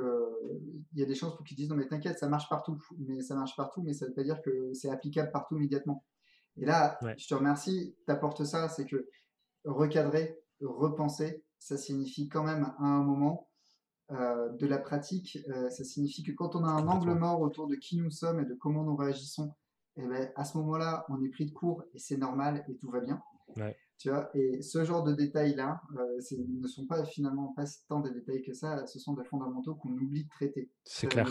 Speaker 1: il y a des chances pour qu'ils disent non mais t'inquiète, ça marche partout. Mais ça marche partout, mais ça veut pas dire que c'est applicable partout immédiatement. Et là, je te remercie, t'apportes ça, c'est que recadrer, repenser, ça signifie quand même à un moment euh, de la pratique, euh, ça signifie que quand on a un angle mort autour de qui nous sommes et de comment nous réagissons, eh ben, à ce moment-là, on est pris de court et c'est normal et tout va bien. Tu vois, et ce genre de détails-là euh, ne sont pas finalement pas tant des détails que ça, ce sont des fondamentaux qu'on oublie de traiter.
Speaker 2: C'est clair.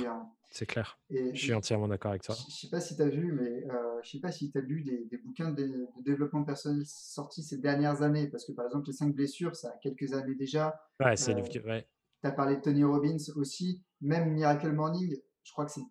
Speaker 2: C'est clair. Et je suis entièrement d'accord avec toi.
Speaker 1: Je ne sais pas si tu as vu, mais euh, je sais pas si tu as lu des, bouquins de, développement personnel sortis ces dernières années, parce que par exemple, les 5 blessures, ça a quelques années déjà.
Speaker 2: Ouais, c'est euh, ouais.
Speaker 1: Tu as parlé de Tony Robbins aussi, même Miracle Morning, je crois que c'est.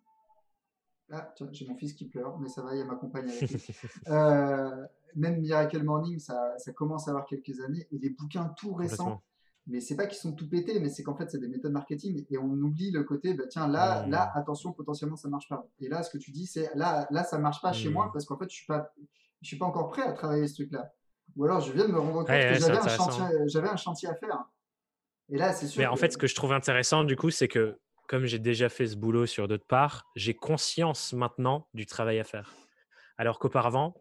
Speaker 1: Ah, j'ai mon fils qui pleure, mais ça va, il y a ma compagne avec lui. euh, même Miracle Morning, ça, ça, commence à avoir quelques années, et les bouquins tout récents mais c'est pas qu'ils sont tout pétés, mais c'est qu'en fait, c'est des méthodes marketing et on oublie le côté, bah, tiens, là, là, attention, potentiellement, ça marche pas. Et là, ce que tu dis, c'est là, là, ça marche pas chez moi parce qu'en fait, je suis pas, je suis pas encore prêt à travailler ce truc-là. Ou alors, je viens de me rendre compte que j'avais un, chantier, j'avais un chantier à faire. Et là, c'est sûr.
Speaker 2: Mais en fait, ce que je trouve intéressant, du coup, c'est que comme j'ai déjà fait ce boulot sur d'autres parts, j'ai conscience maintenant du travail à faire. Alors qu'auparavant,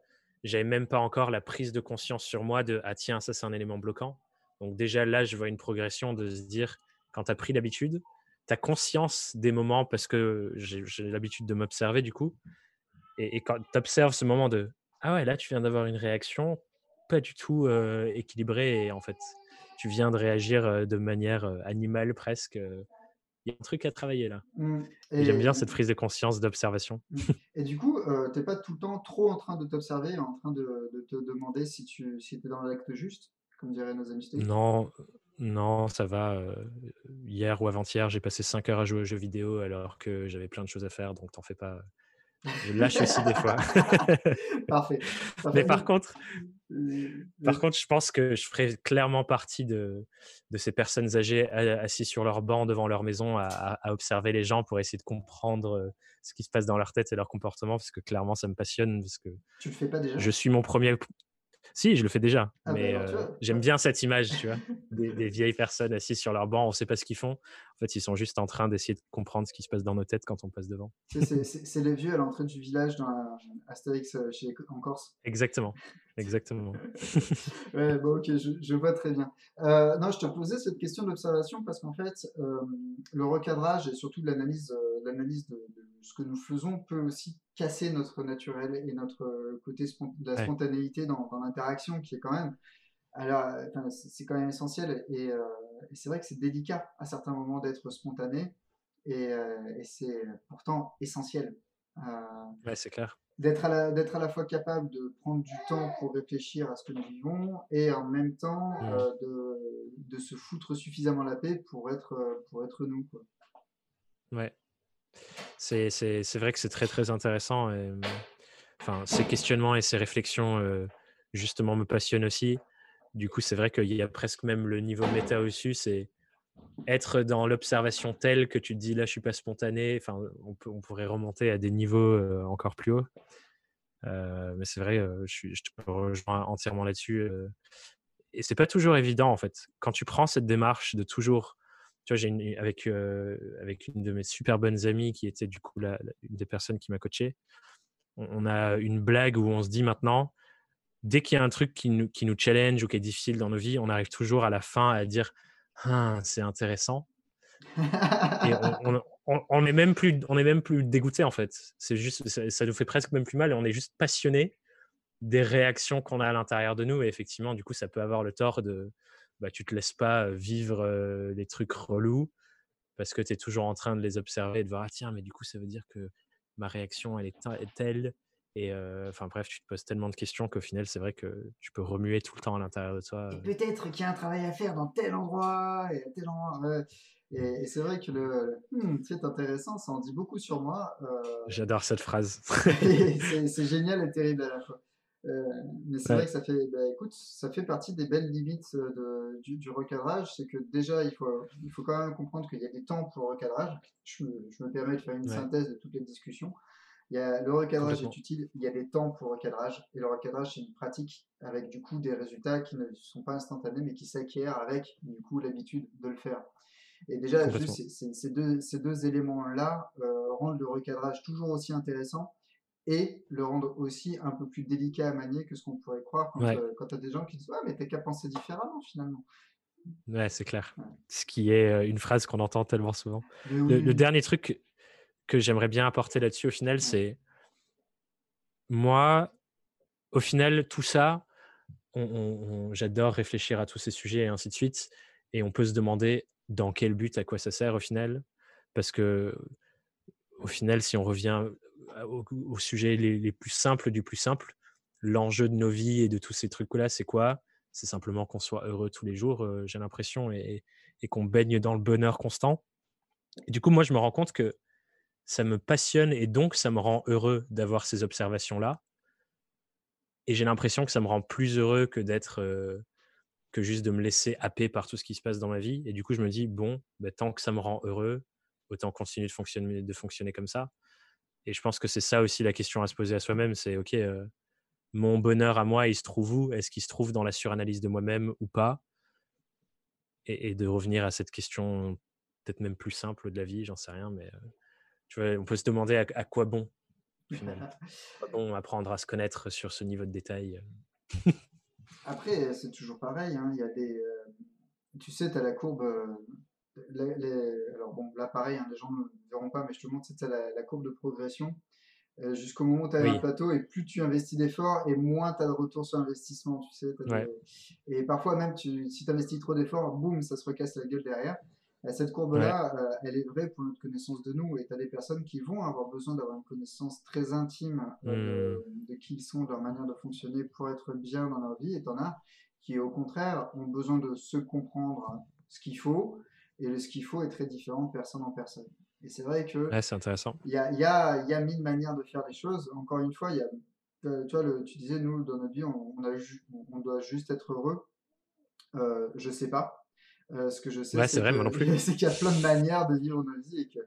Speaker 2: j'avais même pas encore la prise de conscience sur moi de ah tiens, ça c'est un élément bloquant donc déjà là, je vois une progression de se dire, quand tu as pris l'habitude, tu as conscience des moments parce que j'ai l'habitude de m'observer du coup. Et, quand tu observes ce moment de, ah ouais, là, tu viens d'avoir une réaction pas du tout euh, équilibrée et en fait, tu viens de réagir de manière animale presque. Il y a un truc à travailler là. Mmh. J'aime bien cette prise de conscience, d'observation.
Speaker 1: Mmh. Et du coup, tu n'es pas tout le temps trop en train de t'observer, en train de, de, te demander si tu si es dans l'acte juste, comme diraient nos amis
Speaker 2: Non, non, ça va. hier ou avant-hier, j'ai passé 5 heures à jouer aux jeux vidéo alors que j'avais plein de choses à faire, donc t'en fais pas. Je lâche aussi des fois.
Speaker 1: Parfait.
Speaker 2: Mais par contre, par contre, je pense que je ferai clairement partie de, de ces personnes âgées assises sur leur banc devant leur maison à, à, observer les gens pour essayer de comprendre ce qui se passe dans leur tête et leur comportement, parce que clairement, ça me passionne. Parce que
Speaker 1: tu le fais pas déjà?
Speaker 2: Je suis mon premier, si, je le fais déjà. Ah, mais euh, j'aime bien cette image, tu vois, des, vieilles personnes assises sur leur banc, on ne sait pas ce qu'ils font. En fait, ils sont juste en train d'essayer de comprendre ce qui se passe dans nos têtes quand on passe devant.
Speaker 1: C'est les vieux à l'entrée du village dans Astérix euh, chez, en Corse.
Speaker 2: Exactement. Exactement.
Speaker 1: ouais, bon, ok, je, vois très bien. Euh, non, je te posais cette question d'observation parce qu'en fait, le recadrage et surtout l'analyse l'analyse de, ce que nous faisons peut aussi casser notre naturel et notre côté de la spontanéité dans, l'interaction qui est quand même alors c'est quand même essentiel et, euh, c'est vrai que c'est délicat à certains moments d'être spontané et, euh, c'est pourtant essentiel.
Speaker 2: Euh, ouais, c'est clair.
Speaker 1: D'être à, la, d'être à la fois capable de prendre du temps pour réfléchir à ce que nous vivons et en même temps mmh. de, de, se foutre suffisamment la paix pour être, pour être nous. Quoi.
Speaker 2: Ouais, c'est vrai que c'est très très intéressant. Et, enfin, ces questionnements et ces réflexions, justement, me passionnent aussi. Du coup, c'est vrai qu'il y a presque même le niveau méta au-dessus, c'est être dans l'observation telle que tu te dis là, je suis pas spontané. Enfin, on, on pourrait remonter à des niveaux encore plus hauts. mais c'est vrai, je, je, te rejoins entièrement là-dessus. et c'est pas toujours évident en fait. Quand tu prends cette démarche de toujours tu vois, j'ai avec, avec une de mes super bonnes amies qui était du coup la, une des personnes qui m'a coaché, on, a une blague où on se dit maintenant, dès qu'il y a un truc qui nous, qui nous challenge ou qui est difficile dans nos vies, on arrive toujours à la fin à dire ah, c'est intéressant. et on, est même plus, on est même plus dégoûté en fait. C'est juste, ça, ça, nous fait presque même plus mal et on est juste passionné des réactions qu'on a à l'intérieur de nous. Et effectivement, du coup, ça peut avoir le tort de, bah, tu te laisses pas vivre les trucs relous parce que tu es toujours en train de les observer et de voir, ah tiens, mais du coup, ça veut dire que ma réaction, elle est, telle. Et enfin bref, tu te poses tellement de questions qu'au final, c'est vrai que tu peux remuer tout le temps à l'intérieur de toi.
Speaker 1: peut-être qu'il y a un travail à faire dans tel endroit et tel endroit. Et, c'est vrai que le «Hmm, c'est intéressant, ça en dit beaucoup sur moi.
Speaker 2: J'adore cette phrase.
Speaker 1: c'est génial et terrible à la fois. Mais c'est vrai que ça fait, bah, écoute, ça fait partie des belles limites de, du, du, recadrage. C'est que déjà, il faut, il faut quand même comprendre qu'il y a des temps pour le recadrage. Je, je me permets de faire une synthèse de toutes les discussions. Il y a, le recadrage est utile, il y a des temps pour le recadrage. Et le recadrage, c'est une pratique avec du coup des résultats qui ne sont pas instantanés, mais qui s'acquièrent avec du coup l'habitude de le faire. Et déjà, juste ces, deux, ces deux éléments-là euh, rendent le recadrage toujours aussi intéressant et le rendre aussi un peu plus délicat à manier que ce qu'on pourrait croire quand, euh, tu as des gens qui disent Ouais, mais t'as qu'à penser différemment finalement.
Speaker 2: Ouais, c'est clair. Ce qui est euh, une phrase qu'on entend tellement souvent. Le, dernier truc que j'aimerais bien apporter là-dessus au final, c'est moi, au final, tout ça, j'adore réfléchir à tous ces sujets et ainsi de suite. Et on peut se demander dans quel but, à quoi ça sert au final. Parce que au final, si on revient au, sujet les, plus simples du plus simple. L'enjeu de nos vies et de tous ces trucs-là, c'est quoi? C'est simplement qu'on soit heureux tous les jours, euh, j'ai l'impression, et, qu'on baigne dans le bonheur constant. Et du coup, moi, je me rends compte que ça me passionne et donc ça me rend heureux d'avoir ces observations-là. Et j'ai l'impression que ça me rend plus heureux que d'être, euh, que juste de me laisser happer par tout ce qui se passe dans ma vie. Et du coup, je me dis, bon, bah, tant que ça me rend heureux, autant continuer de fonctionner, de fonctionner comme ça. Et je pense que c'est ça aussi la question à se poser à soi-même, c'est OK, mon bonheur à moi, il se trouve où? Est-ce qu'il se trouve dans la suranalyse de moi-même ou pas? Et, de revenir à cette question peut-être même plus simple de la vie, j'en sais rien, mais tu vois, on peut se demander à, quoi bon finalement. bon apprendre à se connaître sur ce niveau de détail.
Speaker 1: Après, c'est toujours pareil, hein, il y a des... tu sais, tu as la courbe alors bon, là pareil, hein, les gens ne verront pas, mais je te montre, c'est la, la, courbe de progression. euh, jusqu'au moment où tu as un plateau, et plus tu investis d'efforts, et moins tu as de retour sur investissement, tu sais. Et parfois même, tu, si tu investis trop d'efforts, boum, ça se recasse la gueule derrière. Cette courbe-là, euh, elle est vraie pour notre connaissance de nous, et tu as des personnes qui vont avoir besoin d'avoir une connaissance très intime euh, hmm. de, qui ils sont, de leur manière de fonctionner pour être bien dans leur vie, et tu en as qui, au contraire, ont besoin de se comprendre ce qu'il faut, et le ce qu'il faut est très différent de personne en personne. Et c'est vrai que.
Speaker 2: c'est intéressant.
Speaker 1: Il y a, y, a, y a, mille manières de faire les choses. Encore une fois, il y a, euh, tu, vois, le, tu disais, nous, dans notre vie, on, on, a on doit juste être heureux. Je sais pas. Euh, ce que je sais,
Speaker 2: c'est
Speaker 1: qu'il y a plein de manières de vivre nos vies et que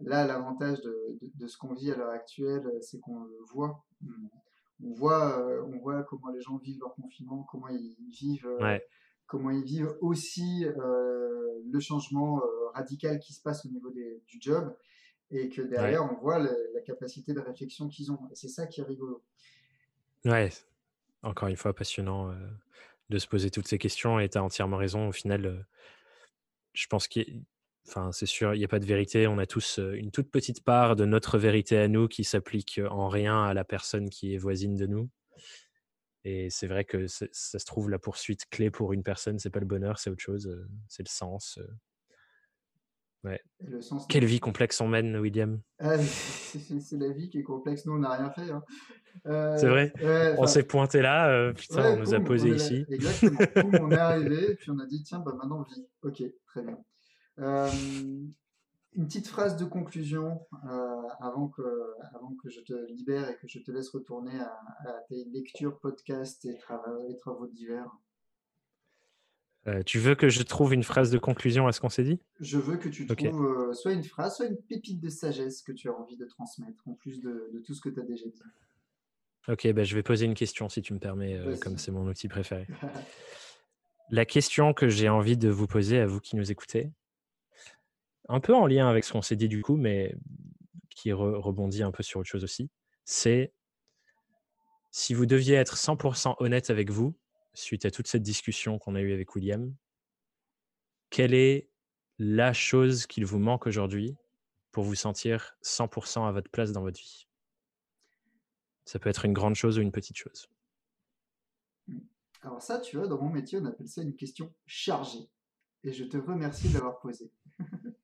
Speaker 1: là, l'avantage de, de, ce qu'on vit à l'heure actuelle, c'est qu'on le voit. On voit, euh, on voit comment les gens vivent leur confinement, comment ils vivent, comment ils vivent aussi le changement radical qui se passe au niveau des, du job et que derrière, on voit la capacité de réflexion qu'ils ont. Et c'est ça qui est rigolo.
Speaker 2: Ouais, encore une fois, passionnant euh, de se poser toutes ces questions et tu as entièrement raison. Au final, euh, je pense qu'il Enfin, c'est sûr, il n'y a pas de vérité. On a tous euh, une toute petite part de notre vérité à nous qui s'applique en rien à la personne qui est voisine de nous. Et c'est vrai que ça se trouve, la poursuite clé pour une personne, c'est pas le bonheur, c'est autre chose, c'est le sens. Ouais. Quelle vie complexe on mène, William
Speaker 1: ah, C'est la vie qui est complexe. Nous, on n'a rien fait. Hein.
Speaker 2: c'est vrai. on s'est pointé là, putain, on nous a posé ici.
Speaker 1: Exactement. on est arrivé, puis on a dit tiens, bah, maintenant, vie. Ok, très bien. une petite phrase de conclusion avant, que, avant que je te libère et que je te laisse retourner à, tes lectures, podcasts et, et travaux divers.
Speaker 2: Euh, tu veux que je trouve une phrase de conclusion à ce qu'on s'est dit?
Speaker 1: Je veux que tu trouves euh, soit une phrase, soit une pépite de sagesse que tu as envie de transmettre, en plus de, tout ce que tu as déjà dit.
Speaker 2: Ok, bah, je vais poser une question si tu me permets, euh, comme c'est mon outil préféré. La question que j'ai envie de vous poser à vous qui nous écoutez, un peu en lien avec ce qu'on s'est dit du coup, mais qui rebondit un peu sur autre chose aussi, c'est si vous deviez être 100% honnête avec vous, suite à toute cette discussion qu'on a eue avec William, quelle est la chose qu'il vous manque aujourd'hui pour vous sentir 100% à votre place dans votre vie? Ça peut être une grande chose ou une petite chose.
Speaker 1: Alors ça, tu vois, dans mon métier, on appelle ça une question chargée. Et je te remercie de l'avoir posée.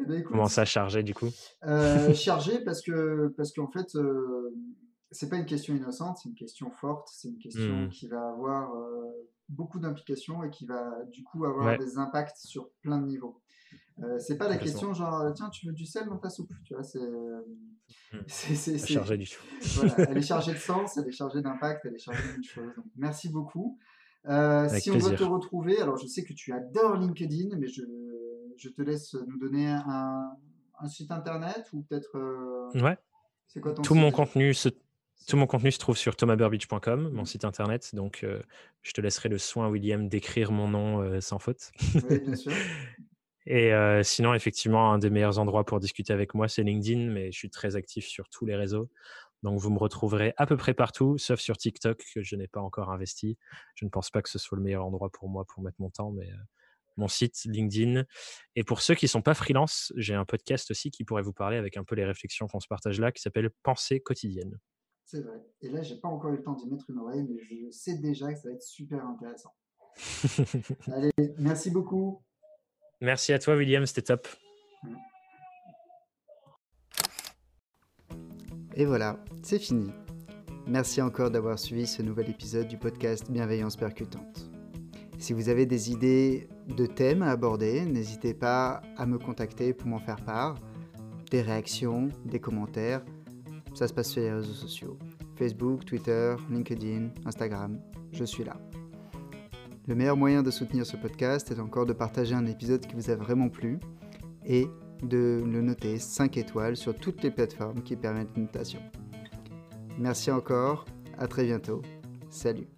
Speaker 2: Eh ben, Comment ça, chargé du coup?
Speaker 1: Euh, Chargé parce que parce qu'en fait, euh, c'est pas une question innocente, c'est une question forte, c'est une question mmh. qui va avoir euh, beaucoup d'implications et qui va du coup avoir des impacts sur plein de niveaux. Euh, c'est pas la question genre tiens tu veux du sel dans ta soupe, tu vois c'est
Speaker 2: mmh. chargé du tout.
Speaker 1: elle est chargée de sens, elle est chargée d'impact, elle est chargée de choses. merci beaucoup. Euh, si on veut te retrouver, alors je sais que tu adores LinkedIn, mais je, je te laisse nous donner un, un site internet ou peut-être.
Speaker 2: ouais. Quoi ton Tout mon contenu se tout mon contenu se trouve sur thomasburbidge.com, mon site internet. Donc, euh, je te laisserai le soin, William, d'écrire mon nom euh, sans faute.
Speaker 1: Oui, bien sûr.
Speaker 2: Et euh, sinon, effectivement, un des meilleurs endroits pour discuter avec moi, c'est LinkedIn, mais je suis très actif sur tous les réseaux. Donc, vous me retrouverez à peu près partout, sauf sur TikTok, que je n'ai pas encore investi. Je ne pense pas que ce soit le meilleur endroit pour moi pour mettre mon temps, mais mon site LinkedIn. Et pour ceux qui ne sont pas freelance, j'ai un podcast aussi qui pourrait vous parler avec un peu les réflexions qu'on se partage là, qui s'appelle Pensée quotidienne.
Speaker 1: C'est vrai. Et là, j'ai pas encore eu le temps d'y mettre une oreille, mais je sais déjà que ça va être super intéressant. Allez, merci beaucoup.
Speaker 2: Merci à toi, William, c'était top.
Speaker 1: Et voilà, c'est fini. Merci encore d'avoir suivi ce nouvel épisode du podcast Bienveillance percutante. Si vous avez des idées de thèmes à aborder, n'hésitez pas à me contacter pour m'en faire part. Des réactions, des commentaires ça se passe sur les réseaux sociaux. Facebook, Twitter, LinkedIn, Instagram, je suis là. Le meilleur moyen de soutenir ce podcast est encore de partager un épisode qui vous a vraiment plu et de le noter 5 étoiles sur toutes les plateformes qui permettent une notation. Merci encore, à très bientôt, salut